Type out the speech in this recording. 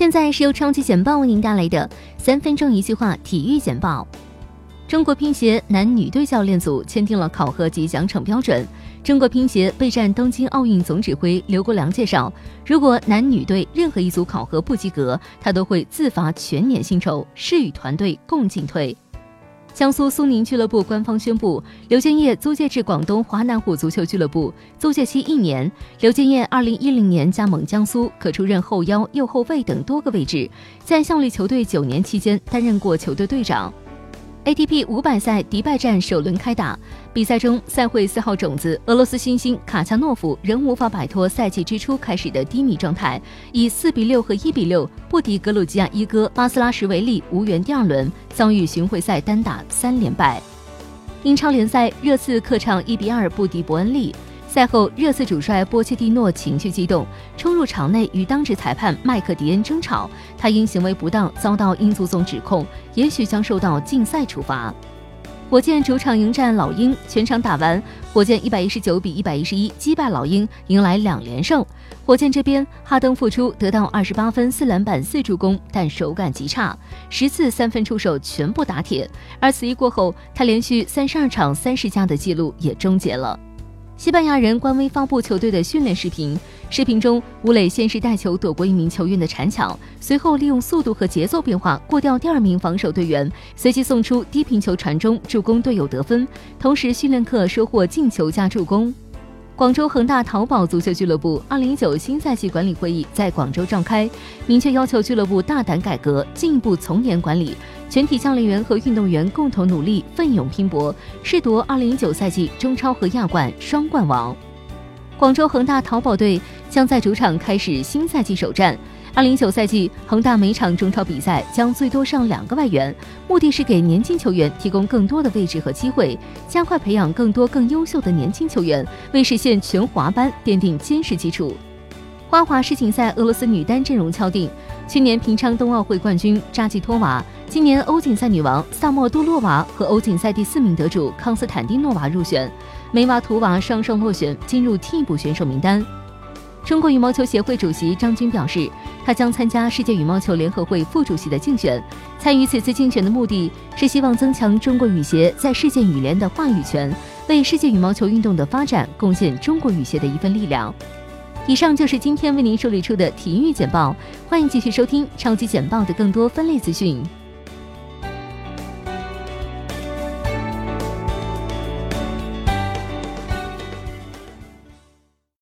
现在是由超级简报为您带来的三分钟一句话体育简报。中国乒协男女队教练组签订了考核及奖惩标准。中国乒协备战东京奥运总指挥刘国梁介绍，如果男女队任何一组考核不及格，他都会自罚全年薪酬，誓与团队共进退。江苏苏宁俱乐部官方宣布，刘建业租借至广东华南虎足球俱乐部，租借期一年。刘建业二零一零年加盟江苏，可出任后腰、右后卫等多个位置，在效力球队九年期间，担任过球队队长。ATP 五百赛迪拜站首轮开打，比赛中赛会四号种子俄罗斯新星卡恰诺夫仍无法摆脱赛季之初开始的低迷状态，以四比六和一比六不敌格鲁吉亚一哥巴斯拉什维利，无缘第二轮，遭遇巡回赛单打三连败。英超联赛热刺客场一比二不敌伯恩利。赛后，热刺主帅波切蒂诺情绪激动，冲入场内与当值裁判麦克迪恩争吵。他因行为不当遭到英足总指控，也许将受到禁赛处罚。火箭主场迎战老鹰，全场打完，火箭一百一十九比一百一十一击败老鹰，迎来两连胜。火箭这边，哈登复出得到二十八分、四篮板、四助攻，但手感极差，十次三分出手全部打铁。而此役过后，他连续三十二场三十加的记录也终结了。西班牙人官微发布球队的训练视频，视频中吴磊先是带球躲过一名球员的铲抢，随后利用速度和节奏变化过掉第二名防守队员，随即送出低平球传中助攻队友得分，同时训练课收获进球加助攻。广州恒大淘宝足球俱乐部二零一九新赛季管理会议在广州召开，明确要求俱乐部大胆改革，进一步从严管理，全体教练员和运动员共同努力，奋勇拼搏，誓夺二零一九赛季中超和亚冠双冠王。广州恒大淘宝队将在主场开始新赛季首战。二零一九赛季，恒大每场中超比赛将最多上两个外援，目的是给年轻球员提供更多的位置和机会，加快培养更多更优秀的年轻球员，为实现全华班奠定坚实基础。花滑世锦赛俄罗斯女单阵容敲定，去年平昌冬奥会冠军扎季托娃，今年欧锦赛女王萨莫杜洛娃和欧锦赛第四名得主康斯坦丁诺娃入选，梅娃图娃双双落选，进入替补选手名单。中国羽毛球协会主席张军表示，他将参加世界羽毛球联合会副主席的竞选。参与此次竞选的目的是希望增强中国羽协在世界羽联的话语权，为世界羽毛球运动的发展贡献中国羽协的一份力量。以上就是今天为您梳理出的体育简报，欢迎继续收听超级简报的更多分类资讯。